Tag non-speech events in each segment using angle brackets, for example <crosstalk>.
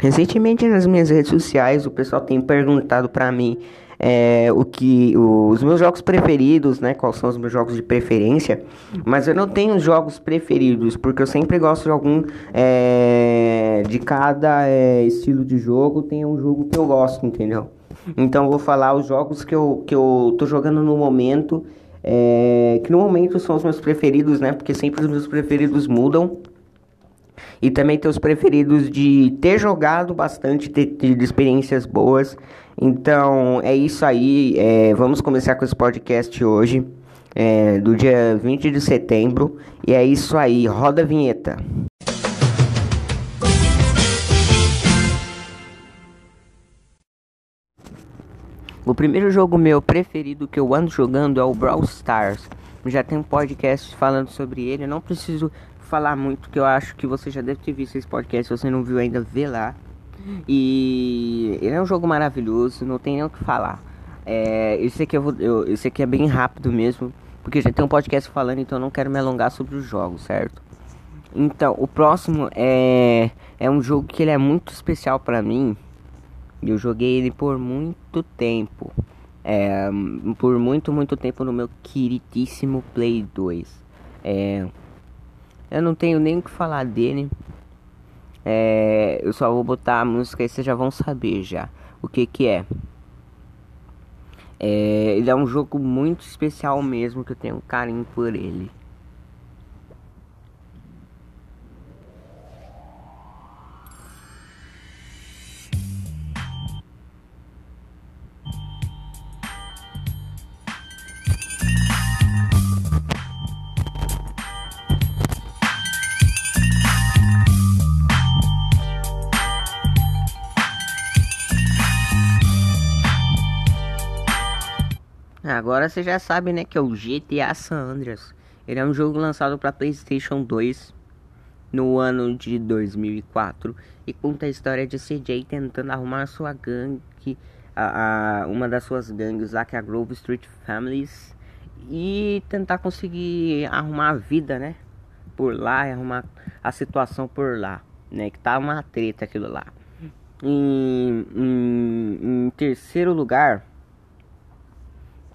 Recentemente nas minhas redes sociais o pessoal tem perguntado para mim é, o que os meus jogos preferidos, né? Quais são os meus jogos de preferência? Mas eu não tenho jogos preferidos porque eu sempre gosto de algum é, de cada é, estilo de jogo tem um jogo que eu gosto, entendeu? Então vou falar os jogos que eu que eu tô jogando no momento, é, que no momento são os meus preferidos, né? Porque sempre os meus preferidos mudam. E também ter os preferidos de ter jogado bastante, ter tido experiências boas. Então é isso aí. É, vamos começar com esse podcast hoje, é, do dia 20 de setembro. E é isso aí. Roda a vinheta. O primeiro jogo meu preferido que eu ando jogando é o Brawl Stars. Já tem um podcast falando sobre ele. Eu não preciso falar muito, que eu acho que você já deve ter visto esse podcast. Se você não viu ainda, vê lá. E ele é um jogo maravilhoso, não tem nem o que falar. É, esse, aqui eu vou, eu, esse aqui é bem rápido mesmo, porque já tem um podcast falando, então eu não quero me alongar sobre os jogos, certo? Então, o próximo é, é um jogo que ele é muito especial para mim. Eu joguei ele por muito tempo. É, por muito, muito tempo no meu queridíssimo Play 2. É, eu não tenho nem o que falar dele. É, eu só vou botar a música e vocês já vão saber já o que que é. é. Ele é um jogo muito especial mesmo que eu tenho carinho por ele. Agora você já sabe, né, que é o GTA San Andreas. Ele é um jogo lançado para PlayStation 2 no ano de 2004 e conta a história de CJ tentando arrumar sua gangue, a, a, uma das suas gangues lá que é a Grove Street Families e tentar conseguir arrumar a vida, né, por lá e arrumar a situação por lá, né, que tá uma treta aquilo lá. Em, em, em terceiro lugar,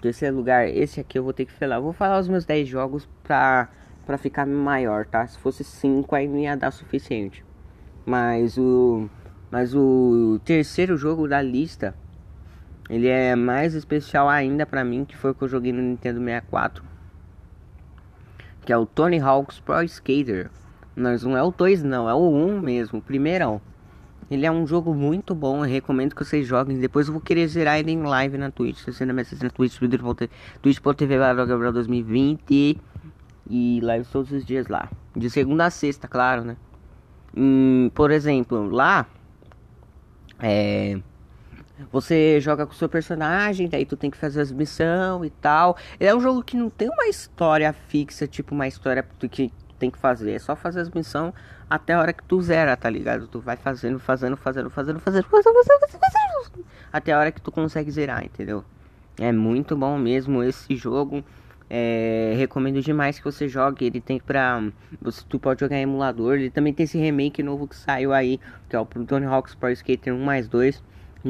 terceiro lugar, esse aqui eu vou ter que falar. vou falar os meus 10 jogos pra, pra ficar maior, tá? Se fosse 5 aí não ia dar suficiente. Mas o. Mas o terceiro jogo da lista. Ele é mais especial ainda pra mim, que foi o que eu joguei no Nintendo 64. Que é o Tony Hawk's Pro Skater. Mas não é o 2 não, é o 1 mesmo, o primeirão. Ele é um jogo muito bom, eu recomendo que vocês joguem. Depois eu vou querer zerar ele em live na Twitch. Se você ainda me assiste na Twitch, twitch.tv Gabriel 2020 e live todos os dias lá. De segunda a sexta, claro, né? Hum, por exemplo, lá é você joga com o seu personagem, daí tu tem que fazer as missões e tal. É um jogo que não tem uma história fixa, tipo uma história que tem que fazer. É só fazer as missões até a hora que tu zera, tá ligado? Tu vai fazendo, fazendo, fazendo, fazendo, fazendo, fazendo, fazendo, fazendo até a hora que tu consegue zerar, entendeu? É muito bom mesmo esse jogo. É, recomendo demais que você jogue. Ele tem pra. Você, tu pode jogar em emulador. Ele também tem esse remake novo que saiu aí, que é o Tony Hawk's Pro Skater 1 mais 2.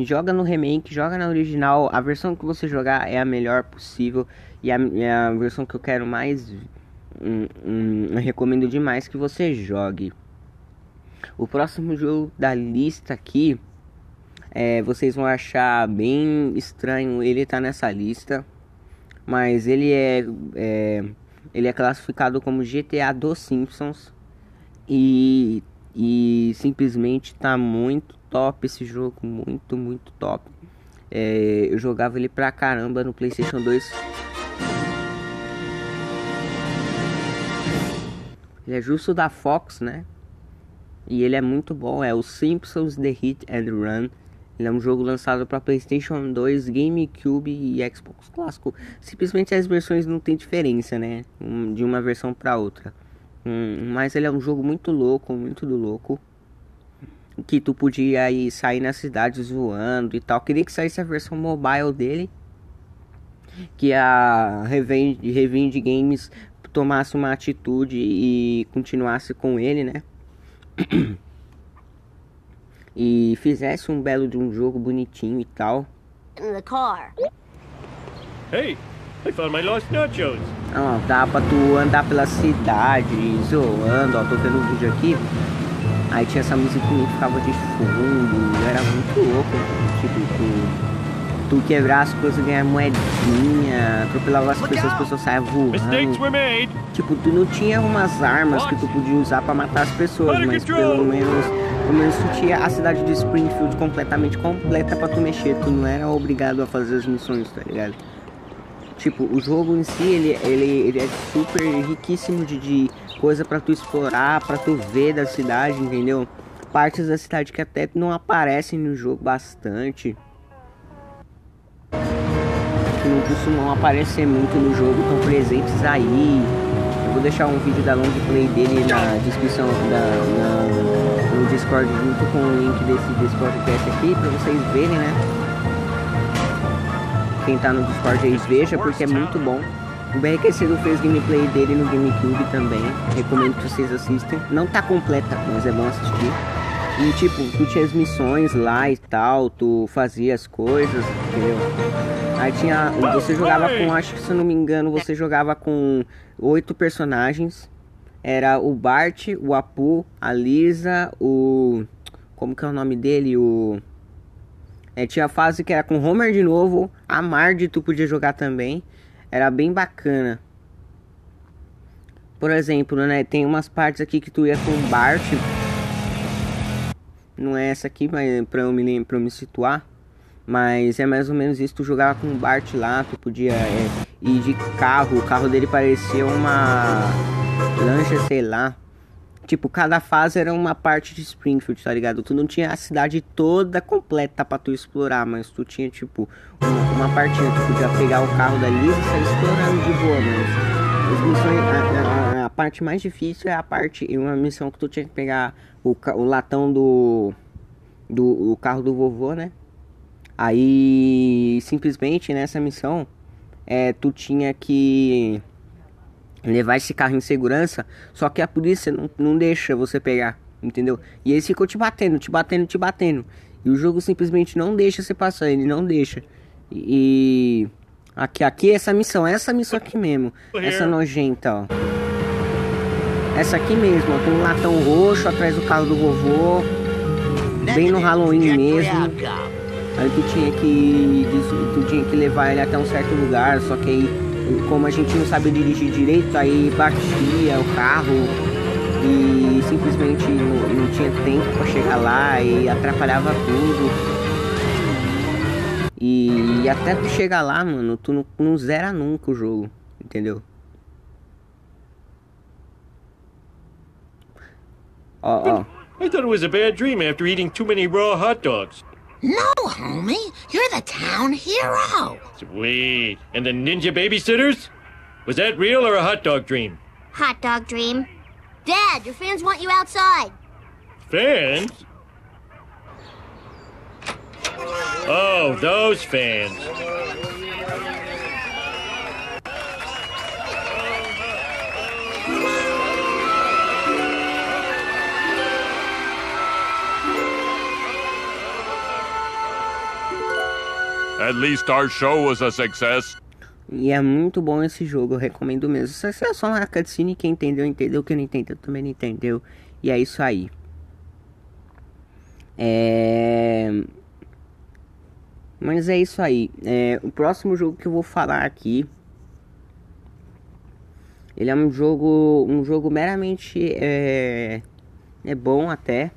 Joga no remake, joga na original. A versão que você jogar é a melhor possível. E a, é a versão que eu quero mais Hum, hum, recomendo demais que você jogue. O próximo jogo da lista aqui, é, vocês vão achar bem estranho ele tá nessa lista, mas ele é, é, ele é classificado como GTA dos Simpsons e, e simplesmente tá muito top esse jogo, muito muito top. É, eu jogava ele pra caramba no PlayStation 2. Ele é justo da Fox, né? E ele é muito bom, é o Simpsons The Hit and Run. Ele é um jogo lançado para PlayStation 2, GameCube e Xbox clássico. Simplesmente as versões não tem diferença, né? de uma versão para outra. Mas ele é um jogo muito louco, muito do louco. Que tu podia aí sair na cidade zoando e tal. Queria que saísse a versão mobile dele. Que a Revenge, Revenge Games tomasse uma atitude e continuasse com ele, né? <clears throat> e fizesse um belo de um jogo bonitinho e tal. In the car. Hey, I found my lost nachos. Ó, dá pra tu andar pela cidade zoando, ó, tô vendo um vídeo aqui. Aí tinha essa musiquinha que ficava de fundo, era muito louco. Tipo, tu, tu quebrar as coisas, ganhar moedinha, atropelava as pessoas, as pessoas saiam Mistakes voando. were made. Tipo, tu não tinha umas armas que tu podia usar pra matar as pessoas, mas pelo menos, pelo menos tu tinha a cidade de Springfield completamente completa pra tu mexer. Tu não era obrigado a fazer as missões, tá ligado? Tipo, o jogo em si, ele, ele, ele é super riquíssimo de, de coisa pra tu explorar, pra tu ver da cidade, entendeu? Partes da cidade que até não aparecem no jogo bastante. Que não costumam aparecer muito no jogo, estão presentes aí. Eu vou deixar um vídeo da long play dele na descrição da, na- no Discord junto com o link desse, desse podcast aqui pra vocês verem, né? Quem tá no Discord aí veja, porque é muito bom. O BRQC fez gameplay dele no GameCube também. Recomendo que vocês assistam. Não tá completa, mas é bom assistir. E tipo, tu tinha as missões lá e tal, tu fazia as coisas, entendeu? Aí tinha. Você jogava com, acho que se eu não me engano, você jogava com oito personagens. Era o Bart, o Apu, a Lisa, o. Como que é o nome dele? O. É, tinha a fase que era com Homer de novo, a Marge tu podia jogar também. Era bem bacana. Por exemplo, né, tem umas partes aqui que tu ia com o Bart. Não é essa aqui, mas eu me, eu me situar. Mas é mais ou menos isso, tu jogava com o Bart lá, tu podia é, ir de carro, o carro dele parecia uma lancha, sei lá. Tipo, cada fase era uma parte de Springfield, tá ligado? Tu não tinha a cidade toda completa pra tu explorar, mas tu tinha, tipo, uma, uma partinha. Tu podia pegar o carro da Lisa e sair explorando de boa, mas as missões, a- a parte mais difícil é a parte, uma missão que tu tinha que pegar o, o latão do, do o carro do vovô, né? Aí, simplesmente nessa missão, é, tu tinha que levar esse carro em segurança, só que a polícia não, não deixa você pegar, entendeu? E eles ficam te batendo, te batendo, te batendo. E o jogo simplesmente não deixa você passar, ele não deixa. E aqui, aqui essa missão, essa missão aqui mesmo, essa nojenta, ó. Essa aqui mesmo, ó, com um latão roxo atrás do carro do vovô, bem no Halloween mesmo. Aí tu tinha que tu tinha que levar ele até um certo lugar, só que aí como a gente não sabe dirigir direito, aí batia o carro e simplesmente não, não tinha tempo pra chegar lá e atrapalhava tudo. E, e até tu chegar lá, mano, tu não, não zera nunca o jogo, entendeu? Ó, ó. I thought it was a bad dream after eating too many raw hot dogs. No, homie. You're the town hero. Sweet. And the ninja babysitters? Was that real or a hot dog dream? Hot dog dream. Dad, your fans want you outside. Fans? Oh, those fans. At least our show was a success. E é muito bom esse jogo, eu recomendo mesmo. Isso é só uma cutscene, quem entendeu, entendeu. Quem não entendeu, também não entendeu. E é isso aí. É... Mas é isso aí. É... O próximo jogo que eu vou falar aqui... Ele é um jogo, um jogo meramente é, é bom até.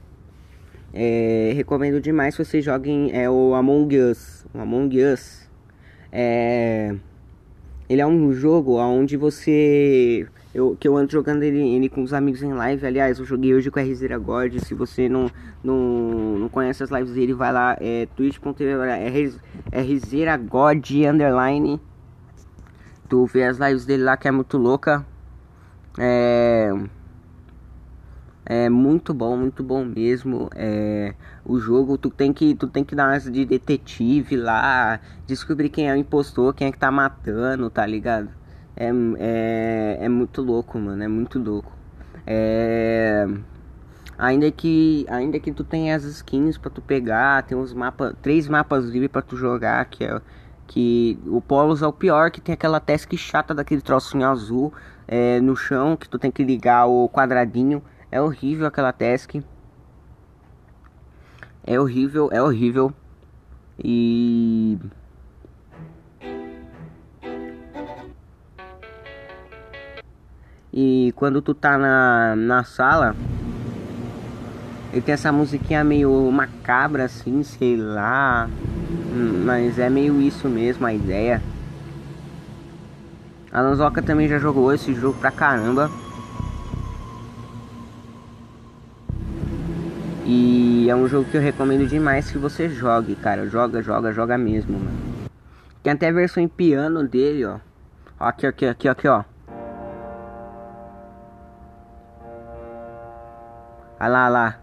É, recomendo demais que vocês joguem é o Among Us. O Among Us. É, ele é um jogo onde você. Eu, que eu ando jogando ele, ele com os amigos em live. Aliás, eu joguei hoje com a RZera God. Se você não, não, não conhece as lives dele, vai lá. É twitch.tv RZera God underline. Tu vê as lives dele lá que é muito louca. É. É muito bom, muito bom mesmo. É, o jogo tu tem que tu tem que dar umas de detetive lá, descobrir quem é o impostor, quem é que tá matando, tá ligado? É, é, é muito louco, mano, é muito louco. É, Ainda que, ainda que tu tenha as skins para tu pegar, tem uns mapas, três mapas livres para tu jogar, que é que o Polos é o pior, que tem aquela task chata daquele trocinho azul é, no chão, que tu tem que ligar o quadradinho. É horrível aquela task. É horrível, é horrível. E E quando tu tá na, na sala, ele tem essa musiquinha meio macabra assim, sei lá. Mas é meio isso mesmo a ideia. A Lanzoca também já jogou esse jogo pra caramba. E é um jogo que eu recomendo demais que você jogue, cara. Joga, joga, joga mesmo, mano. Tem até a versão em piano dele, ó. Aqui, aqui, aqui, aqui, ó. Olha lá, olha lá.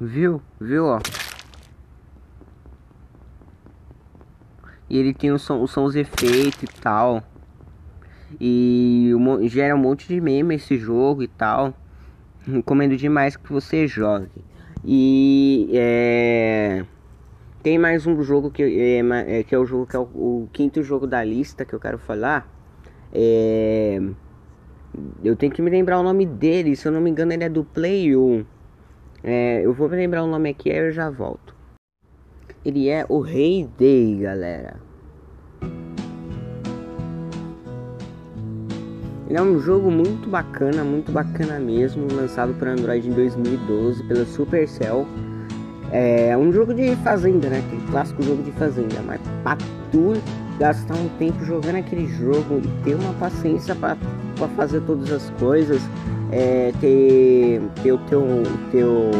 Viu? Viu, ó? E ele tem os efeitos e tal. E gera um monte de meme esse jogo e tal. Recomendo demais que você jogue. E é, tem mais um jogo que é, é, que é o jogo que é o, o, quinto jogo da lista que eu quero falar. É, eu tenho que me lembrar o nome dele. Se eu não me engano, ele é do Play 1. É, eu vou me lembrar o nome aqui, aí eu já volto. Ele é o Rei Day, galera. Ele é um jogo muito bacana, muito bacana mesmo, lançado para Android em 2012 pela Supercell. É um jogo de fazenda, né? Aquele clássico jogo de fazenda, mas pra tu gastar um tempo jogando aquele jogo e ter uma paciência para fazer todas as coisas, é, ter, ter o teu, teu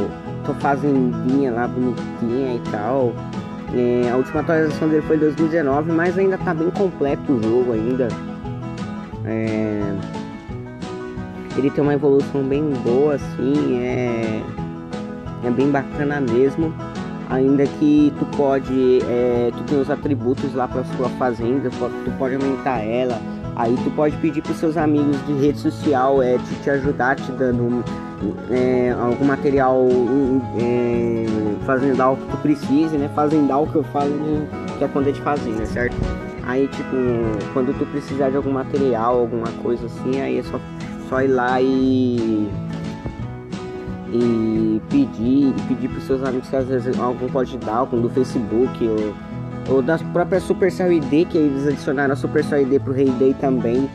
tua fazendinha lá bonitinha e tal. É, a última atualização dele foi em 2019, mas ainda tá bem completo o jogo ainda. É, ele tem uma evolução bem boa, assim, é, é bem bacana mesmo. Ainda que tu pode, é, tu tem os atributos lá para sua fazenda, tu pode aumentar ela. Aí tu pode pedir para seus amigos de rede social é, te, te ajudar te dando é, algum material é, fazendal que tu precise, né? Fazendal que eu falo que é quando é de fazenda, certo? Aí, tipo, quando tu precisar de algum material, alguma coisa assim, aí é só, só ir lá e. E pedir, e pedir pros seus amigos se às vezes algum pode dar, algum do Facebook ou, ou da própria Supercell ID, que eles adicionaram a Supercell ID pro Rei Day também.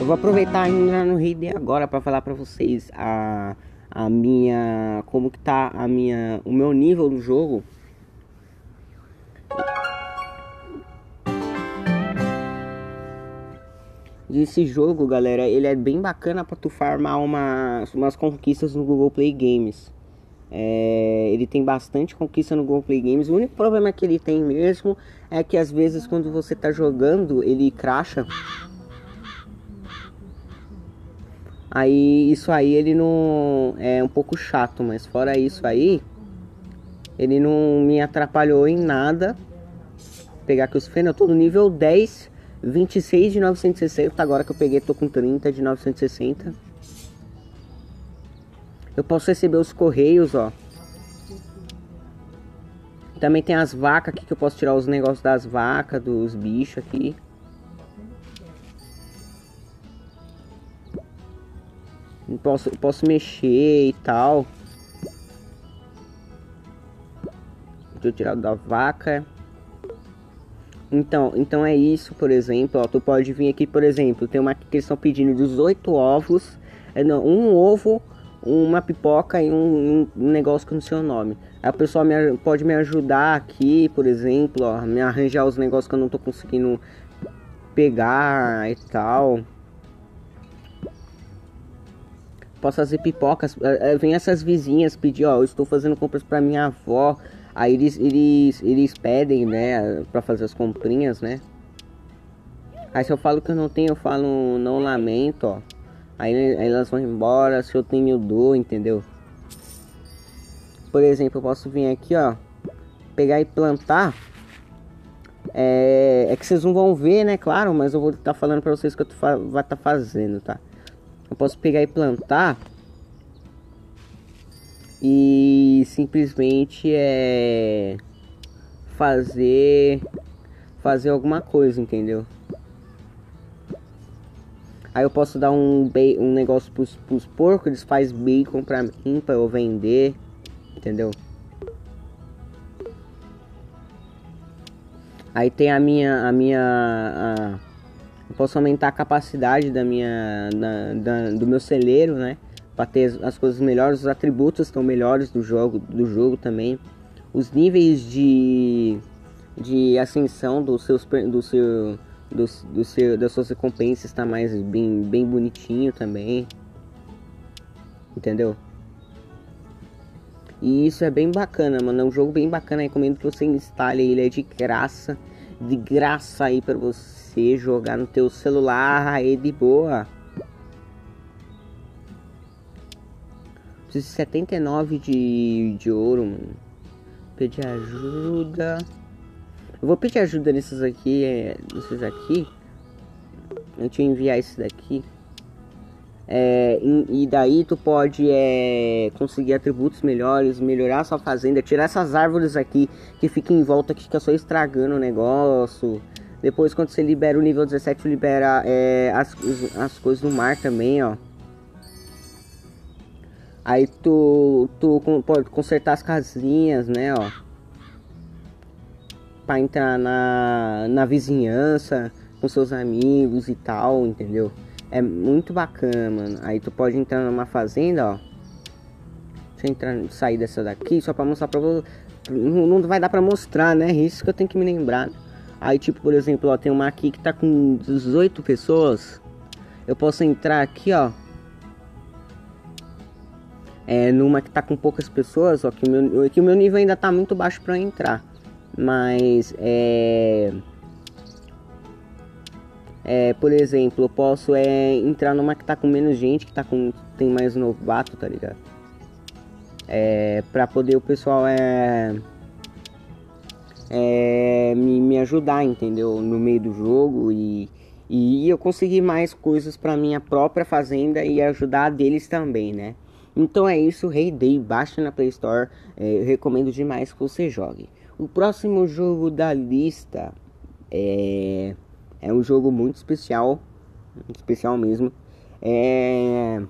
Eu vou aproveitar ainda no Rei Day agora para falar para vocês a, a minha. como que tá a minha. o meu nível do jogo. esse jogo, galera, ele é bem bacana para tu farmar uma, umas conquistas no Google Play Games. É, ele tem bastante conquista no Google Play Games. O único problema que ele tem mesmo é que às vezes quando você tá jogando, ele cracha. Aí isso aí ele não é um pouco chato, mas fora isso aí, ele não me atrapalhou em nada. Vou pegar aqui os feios, eu tô no nível 10 26 de 960, agora que eu peguei tô com 30 de 960. Eu posso receber os correios, ó. Também tem as vacas aqui que eu posso tirar os negócios das vacas, dos bichos aqui. Posso, posso mexer e tal. Deixa eu tirar da vaca. Então, então é isso, por exemplo, ó, tu pode vir aqui, por exemplo, tem uma que eles estão pedindo 18 ovos, é, não, um ovo, uma pipoca e um, um, negócio com o seu nome. A pessoa me, pode me ajudar aqui, por exemplo, ó, me arranjar os negócios que eu não tô conseguindo pegar e tal. Posso fazer pipocas, é, é, vem essas vizinhas pedir, ó, eu estou fazendo compras para minha avó, Aí eles, eles, eles pedem, né, pra fazer as comprinhas, né? Aí se eu falo que eu não tenho, eu falo não lamento, ó. Aí, aí elas vão embora, se eu tenho, dou, entendeu? Por exemplo, eu posso vir aqui, ó, pegar e plantar. É, é que vocês não vão ver, né? Claro, mas eu vou estar tá falando para vocês que eu tô, vai estar tá fazendo, tá? Eu posso pegar e plantar e simplesmente é fazer fazer alguma coisa, entendeu? Aí eu posso dar um, um negócio pros, pros porcos, eles fazem bacon pra mim, pra eu vender, entendeu? Aí tem a minha, a minha, a, posso aumentar a capacidade da minha, da, da, do meu celeiro, né? Pra ter as coisas melhores, os atributos estão melhores do jogo, do jogo também. Os níveis de, de ascensão dos seus, do seu, do, do seu, das suas recompensas está mais bem, bem bonitinho também. Entendeu? E isso é bem bacana, mano. É um jogo bem bacana. Recomendo que você instale ele. É de graça. De graça aí para você jogar no teu celular aí de boa. Preciso de 79 de, de ouro, mano. Pedir ajuda. Eu vou pedir ajuda nesses aqui, é, nesses aqui. Deixa eu enviar esse daqui. É, e, e, daí tu pode é, conseguir atributos melhores, melhorar sua fazenda, tirar essas árvores aqui que ficam em volta, que fica só estragando o negócio. Depois quando você libera o nível 17, libera é, as, as coisas do mar também, ó. Aí tu, tu pode consertar as casinhas, né, ó para entrar na, na vizinhança com seus amigos e tal, entendeu? É muito bacana, mano. Aí tu pode entrar numa fazenda, ó. Deixa eu entrar, sair dessa daqui só pra mostrar pra você. Não, não vai dar pra mostrar, né? Isso que eu tenho que me lembrar. Aí, tipo, por exemplo, ó, tem uma aqui que tá com 18 pessoas. Eu posso entrar aqui, ó. É, numa que tá com poucas pessoas, ó. Que o meu, que o meu nível ainda tá muito baixo pra entrar mas é, é por exemplo, eu posso é, entrar numa que tá com menos gente, que tá com tem mais novato, tá ligado? É, pra poder o pessoal é, é me, me ajudar, entendeu? No meio do jogo e, e eu conseguir mais coisas para minha própria fazenda e ajudar deles também, né? Então é isso, Rei Day, baixa na Play Store, é, eu recomendo demais que você jogue. O próximo jogo da lista é, é um jogo muito especial, especial mesmo. É,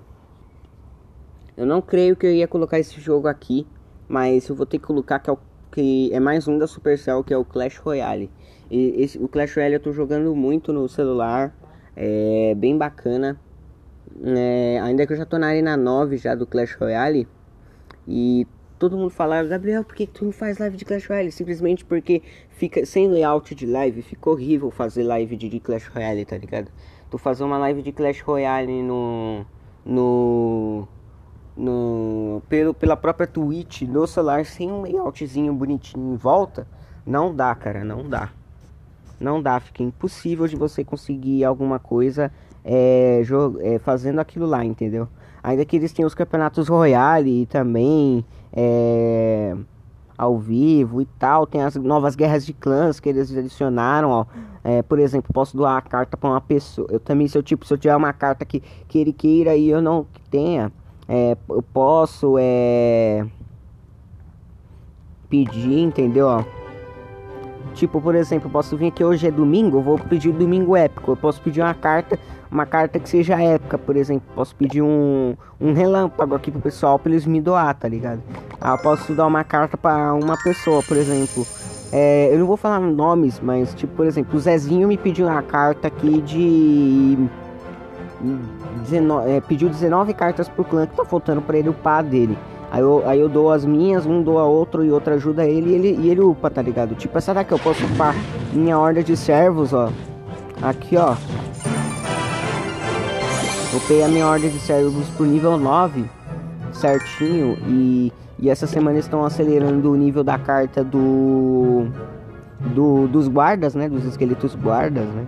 eu não creio que eu ia colocar esse jogo aqui, mas eu vou ter que colocar que é, o, que é mais um da Supercell, que é o Clash Royale. E esse, o Clash Royale eu tô jogando muito no celular, é bem bacana. É, ainda que eu já tô na arena 9 já do Clash Royale e todo mundo falava, Gabriel, por que tu não faz live de Clash Royale? Simplesmente porque fica sem layout de live, fica horrível fazer live de, de Clash Royale, tá ligado? Tu fazer uma live de Clash Royale no. no. No pelo, pela própria Twitch no celular sem um layoutzinho bonitinho em volta, não dá, cara, não dá. Não dá, fica impossível de você conseguir alguma coisa é, é, fazendo aquilo lá, entendeu? Ainda que eles tenham os campeonatos Royale e também é, ao vivo e tal. Tem as novas guerras de clãs que eles adicionaram, ó. É, por exemplo, posso doar a carta para uma pessoa. Eu também, se eu, tipo, se eu tiver uma carta que, que ele queira e eu não tenha, é, eu posso é, pedir, entendeu? Ó. Tipo, por exemplo, eu posso vir aqui hoje é domingo, eu vou pedir domingo épico. Eu posso pedir uma carta, uma carta que seja épica, por exemplo. Posso pedir um, um relâmpago aqui pro pessoal pra eles me doar, tá ligado? Ah, eu posso dar uma carta para uma pessoa, por exemplo. É, eu não vou falar nomes, mas tipo, por exemplo, o Zezinho me pediu uma carta aqui de. 19, é, pediu 19 cartas pro clã que tá faltando para ele upar dele. Aí eu, aí eu dou as minhas, um doa outro e outro ajuda ele e ele, e ele upa, tá ligado? Tipo, essa daqui eu posso upar minha horda de servos, ó. Aqui, ó. Upei a minha horda de servos pro nível 9, certinho. E, e essa semana estão acelerando o nível da carta do, do dos guardas, né? Dos esqueletos guardas, né?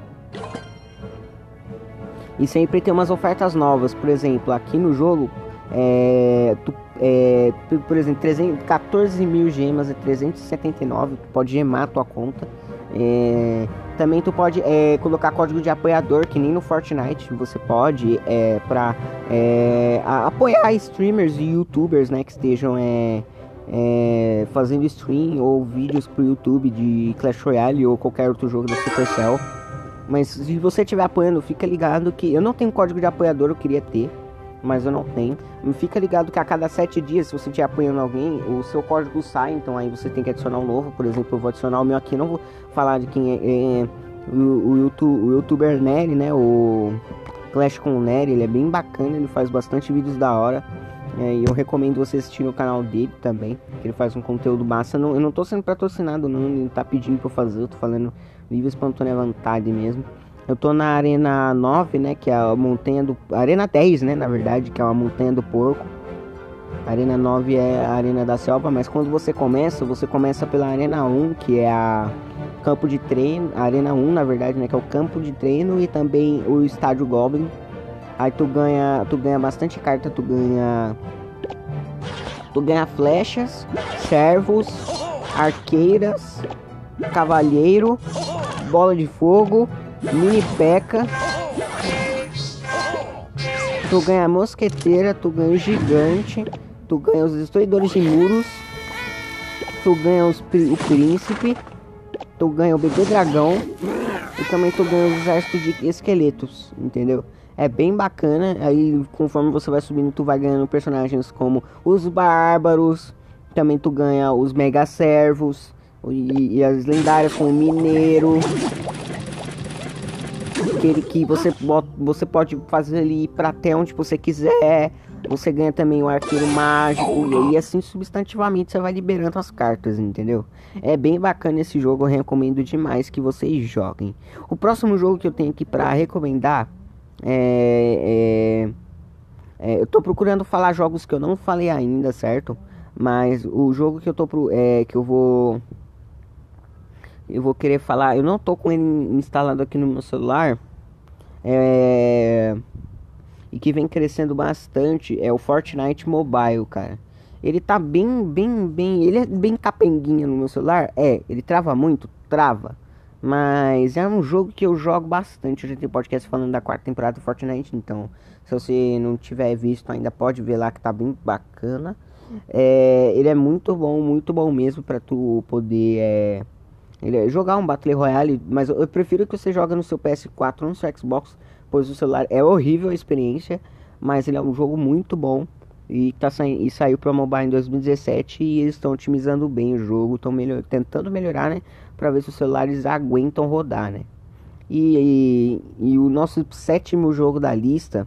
E sempre tem umas ofertas novas. Por exemplo, aqui no jogo É, tu, é, por- exemplo, 300, 14 mil gemas e 379, tu pode gemar a tua conta. É, também tu pode é, colocar código de apoiador, que nem no Fortnite você pode, é, pra é, apoiar streamers e youtubers, né, que estejam é, é, fazendo stream ou vídeos pro YouTube de Clash Royale ou qualquer outro jogo da Supercell. Mas se você estiver apoiando, fica ligado que eu não tenho código de apoiador, eu queria ter, mas eu não tenho. Fica ligado que a cada sete dias, se você estiver apoiando alguém, o seu código sai, então aí você tem que adicionar um novo. Por exemplo, eu vou adicionar o meu aqui, não vou falar de quem é, é o, o, YouTube, o youtuber Nery, né? O Clash com o Nery, ele é bem bacana, ele faz bastante vídeos da hora. É, e eu recomendo você assistir no canal dele também, que ele faz um conteúdo massa. Não, eu não tô sendo patrocinado, não, ele tá pedindo pra eu fazer, eu tô falando livre espontânea vontade mesmo. Eu tô na Arena 9, né, que é a montanha do... Arena 10, né, na verdade, que é uma montanha do porco. Arena 9 é a Arena da Selva, mas quando você começa, você começa pela Arena 1, que é a campo de treino, Arena 1, na verdade, né, que é o campo de treino e também o Estádio Goblin. Aí tu ganha, tu ganha bastante carta, tu ganha tu ganha flechas, servos, arqueiras, cavalheiro, bola de fogo, mini peca. Tu ganha mosqueteira, tu ganha o gigante, tu ganha os destruidores de muros, tu ganha os, o príncipe, tu ganha o bebê dragão e também tu ganha os exércitos de esqueletos, entendeu? É bem bacana, aí conforme você vai subindo, tu vai ganhando personagens como os bárbaros, também tu ganha os mega servos e, e as lendárias como o mineiro, aquele que você bota, você pode fazer ele ir pra até onde você quiser. Você ganha também o arqueiro mágico e aí assim substantivamente você vai liberando as cartas, entendeu? É bem bacana esse jogo, eu recomendo demais que vocês joguem. O próximo jogo que eu tenho aqui pra recomendar é, é- é, eu tô procurando falar jogos que eu não falei ainda, certo? Mas o jogo que eu tô pro, é que eu vou eu vou querer falar, eu não tô com ele instalado aqui no meu celular. É e que vem crescendo bastante é o Fortnite Mobile, cara. Ele tá bem, bem, bem, ele é bem capenguinha no meu celular. É, ele trava muito, trava. Mas é um jogo que eu jogo bastante. Eu já tenho podcast falando da quarta temporada do Fortnite, então se você não tiver visto ainda pode ver lá que tá bem bacana. É, ele é muito bom, muito bom mesmo pra tu poder é, ele é jogar um Battle Royale, mas eu, prefiro que você jogue no seu PS4 ou no seu Xbox, pois o celular é horrível a experiência, mas ele é um jogo muito bom e tá saindo e saiu para mobile em 2017 e eles estão otimizando bem o jogo, estão melhor, tentando melhorar, né, para ver se os celulares aguentam rodar, né? E, e, e o nosso sétimo jogo da lista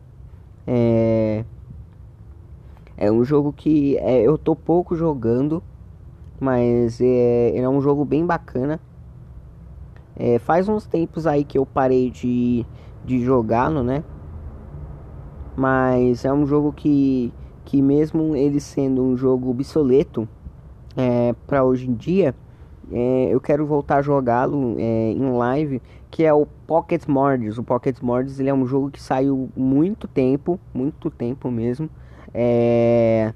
é é um jogo que é, eu tô pouco jogando, mas é, ele é um jogo bem bacana. É, faz uns tempos aí que eu parei de, de jogá-lo, né? Mas é um jogo que, que mesmo ele sendo um jogo obsoleto é, para hoje em dia, é, eu quero voltar a jogá-lo é, em live, que é o Pocket Mordes. O Pocket Mordes ele é um jogo que saiu muito tempo, muito tempo mesmo. É...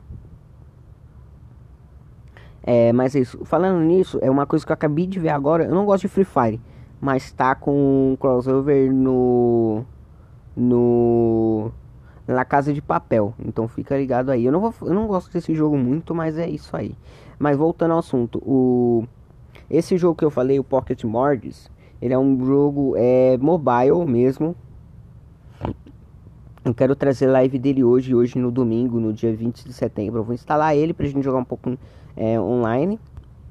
É, mas é isso. Falando nisso, é uma coisa que eu acabei de ver agora. Eu não gosto de Free Fire, mas tá com um crossover no no na Casa de Papel. Então fica ligado aí. Eu não vou, eu não gosto desse jogo muito, mas é isso aí. Mas voltando ao assunto, o esse jogo que eu falei, o Pocket Mordes, ele é um jogo é mobile mesmo. Eu quero trazer live dele hoje, hoje no domingo, no dia 20 de setembro. Eu vou instalar ele pra gente jogar um pouco é, online.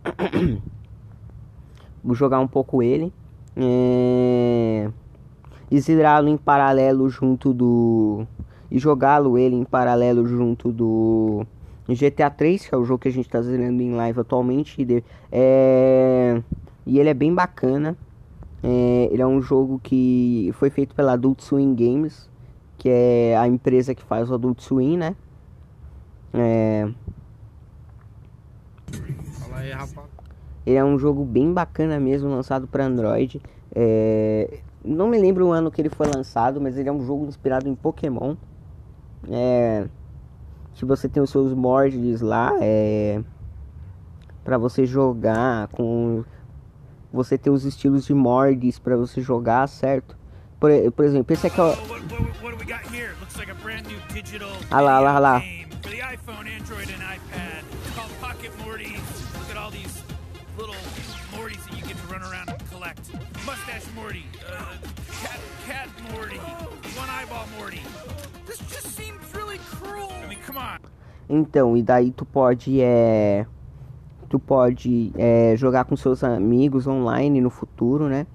<coughs> vou jogar um pouco ele. É... E zerá-lo em paralelo junto do. E jogá-lo ele em paralelo junto do. GTA 3, que é o jogo que a gente tá zerando em live atualmente. E, é... e ele é bem bacana. É... Ele é um jogo que foi feito pela Adult Swim Games que é a empresa que faz o Adult Swim, né? É... Fala aí, rapaz. Ele é um jogo bem bacana mesmo, lançado para Android. É... Não me lembro o ano que ele foi lançado, mas ele é um jogo inspirado em Pokémon. É... que você tem os seus mods lá, é para você jogar com você ter os estilos de mods para você jogar, certo? Por, por exemplo, esse aqui é o Ah lá, lá, lá. Mustache Morty, uh, cat, cat Morty, one eyeball Morty. This just seems really cruel. I mean, come on. Então, e daí tu pode é tu pode é, jogar com seus amigos online no futuro, né?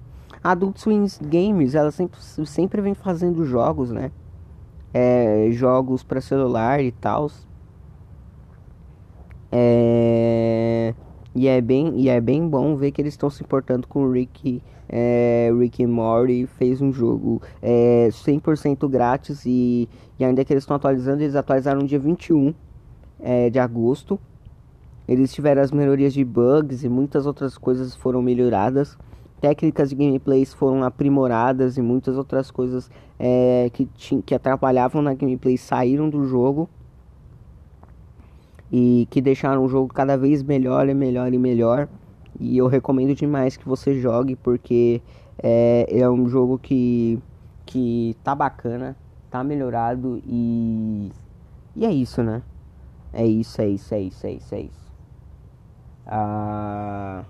A Adult Swim Games, ela sempre, sempre vem fazendo jogos, né? É, jogos para celular e tal. É, e é bem e é bem bom ver que eles estão se importando com o Rick é, Rick Morty fez um jogo é, 100% grátis e, e ainda que eles estão atualizando, eles atualizaram no dia 21 é, de agosto eles tiveram as melhorias de bugs e muitas outras coisas foram melhoradas. Técnicas de gameplays foram aprimoradas e muitas outras coisas é, que, que atrapalhavam na gameplay saíram do jogo. E que deixaram o jogo cada vez melhor e melhor e melhor. E eu recomendo demais que você jogue porque é, é um jogo que, que tá bacana, tá melhorado e, e é isso, né? É isso, é isso, é isso, é isso, é isso. Ah,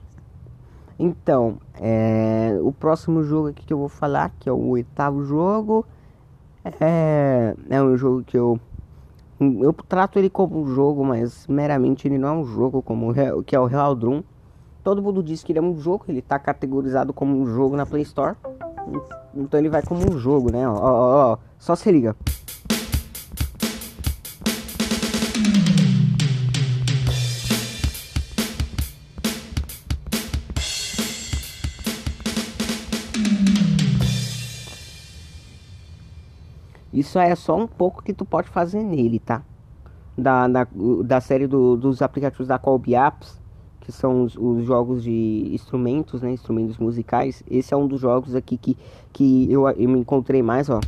então, é, o próximo jogo aqui que eu vou falar, que é o oitavo jogo, é, é um jogo que eu eu trato ele como um jogo, mas meramente ele não é um jogo como que é o Real Drum. Todo mundo diz que ele é um jogo, ele está categorizado como um jogo na Play Store. Então ele vai como um jogo, né? Ó, ó, ó, só se liga. Isso é só um pouco que tu pode fazer nele, tá? Da, da, da série do, dos aplicativos da Colby Apps, que são os, os, jogos de instrumentos, né? Instrumentos musicais. Esse é um dos jogos aqui que, que eu, eu me encontrei mais, ó.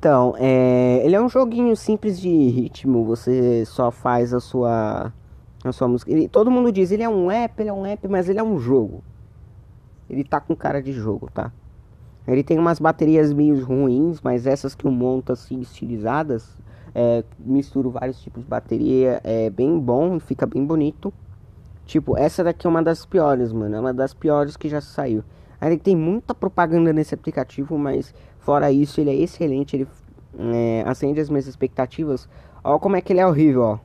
Então, é, ele é um joguinho simples de ritmo, você só faz a sua a sua música. Ele, todo mundo diz, ele é um app, ele é um app, mas ele é um jogo. Ele tá com cara de jogo, tá? Ele tem umas baterias meio ruins, mas essas que eu monto assim, estilizadas, é, misturo vários tipos de bateria, é bem bom, fica bem bonito. Tipo, essa daqui é uma das piores, mano, é uma das piores que já saiu. Aí tem muita propaganda nesse aplicativo, mas fora isso ele é excelente, ele é, acende as minhas expectativas. Olha como é que ele é horrível, ó.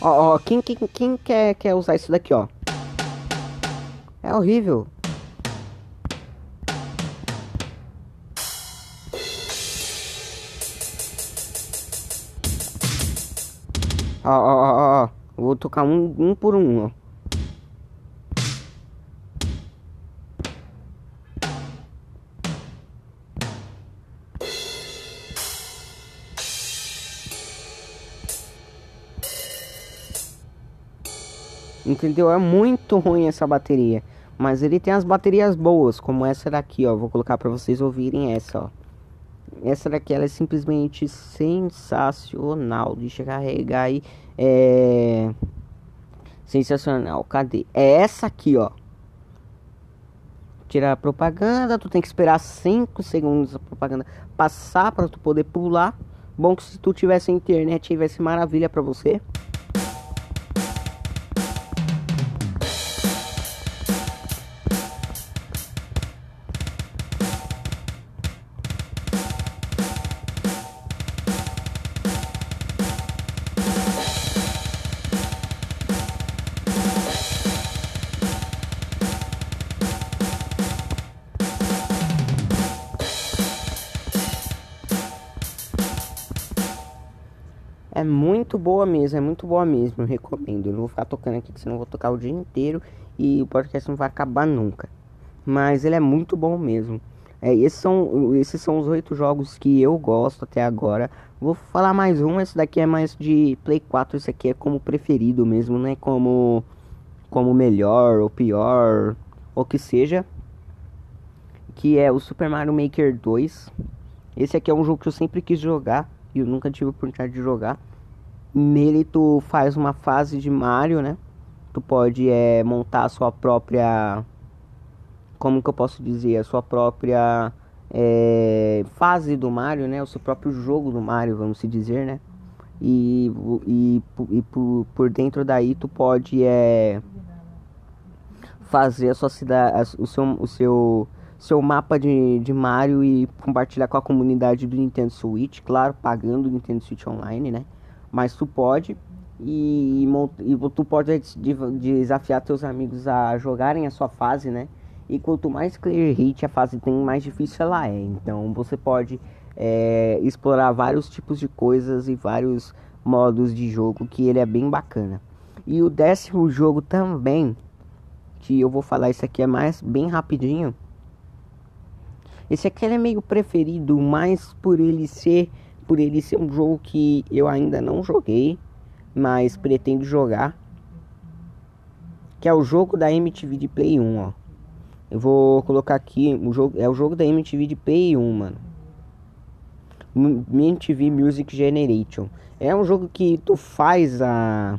Ó, ó, quem, quem, quem quer, quer usar isso daqui, ó? É horrível. Ó, ó, ó, ó. Vou tocar um, um por um, ó. Entendeu? É muito ruim essa bateria. Mas ele tem as baterias boas, como essa daqui, ó. Vou colocar para vocês ouvirem essa, ó. Essa daqui ela é simplesmente sensacional. Deixa eu carregar aí. É. Sensacional. Cadê? É essa aqui, ó. Tirar a propaganda. Tu tem que esperar 5 segundos a propaganda passar para tu poder pular. Bom que se tu tivesse internet aí vai ser maravilha para você. Boa mesmo, é muito boa mesmo, eu recomendo. Eu não vou ficar tocando aqui, senão eu vou tocar o dia inteiro e o podcast não vai acabar nunca. Mas ele é muito bom mesmo. É, esses, são, esses são os oito jogos que eu gosto até agora. Vou falar mais um, esse daqui é mais de Play 4, esse aqui é como preferido mesmo, não é como, como melhor ou pior, ou que seja. Que é o Super Mario Maker 2. Esse aqui é um jogo que eu sempre quis jogar e eu nunca tive a oportunidade de jogar. Nele tu faz uma fase de Mario, né? Tu pode é, montar a sua própria. Como que eu posso dizer? A sua própria é, fase do Mario, né? O seu próprio jogo do Mario, vamos se dizer, né? E, e, e por, por dentro daí tu pode é, fazer a sua cidade, o seu, o seu seu mapa de, de Mario e compartilhar com a comunidade do Nintendo Switch, claro, pagando o Nintendo Switch Online, né? Mas tu pode e, e tu pode desafiar teus amigos a jogarem a sua fase, né? E quanto mais clear hit a fase tem, mais difícil ela é. Então você pode é, explorar vários tipos de coisas e vários modos de jogo que ele é bem bacana. E o décimo jogo também, que eu vou falar isso aqui é mais bem rapidinho esse aqui é meio preferido, mas por ele ser por ele ser um jogo que eu ainda não joguei, mas pretendo jogar. Que é o jogo da MTV de Play 1, ó. Eu vou colocar aqui, o jogo é o jogo da MTV de Play 1, mano. MTV Music Generation. É um jogo que tu faz a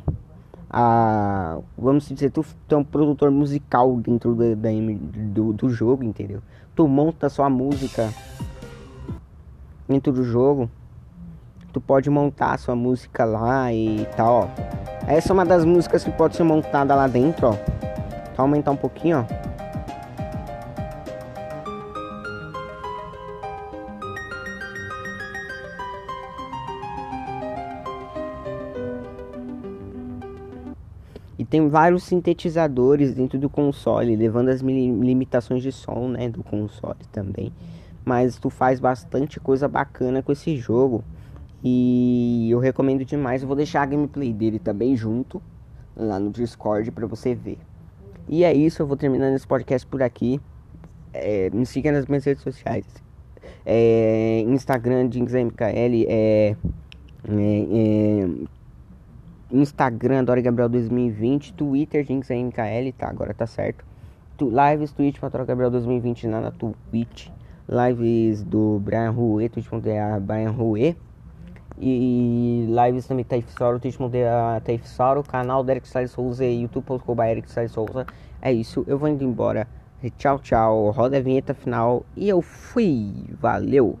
a vamos dizer, tu, tu é um produtor musical dentro da, da do, do jogo, entendeu? tu monta sua música dentro do jogo. Tu pode montar sua música lá e tal, ó. Essa é uma das músicas que pode ser montada lá dentro, ó. Aumentar um pouquinho, ó. E tem vários sintetizadores dentro do console, levando as limitações de som, né, do console também. Mas tu faz bastante coisa bacana com esse jogo. E eu recomendo demais. Eu vou deixar a gameplay dele também junto lá no Discord para você ver. E é isso, eu vou terminando esse podcast por aqui. É, me siga nas minhas redes sociais. É, Instagram, JinxMKL, é, é, é Instagram, Dori Gabriel 2020, Twitter, Jinx MKL, tá, agora tá certo. Tu, lives, Twitch, Patrão Gabriel 2020 lá na Twitch. Lives do Brian Rue, twitch.de Brian Rue. E lives também Taif Soro, twitch.de Taif Soro. Canal do Eric Salles Souza e youtube.com Eric Salles Souza. É isso, eu vou indo embora. Tchau, tchau. Roda a vinheta final e eu fui. Valeu!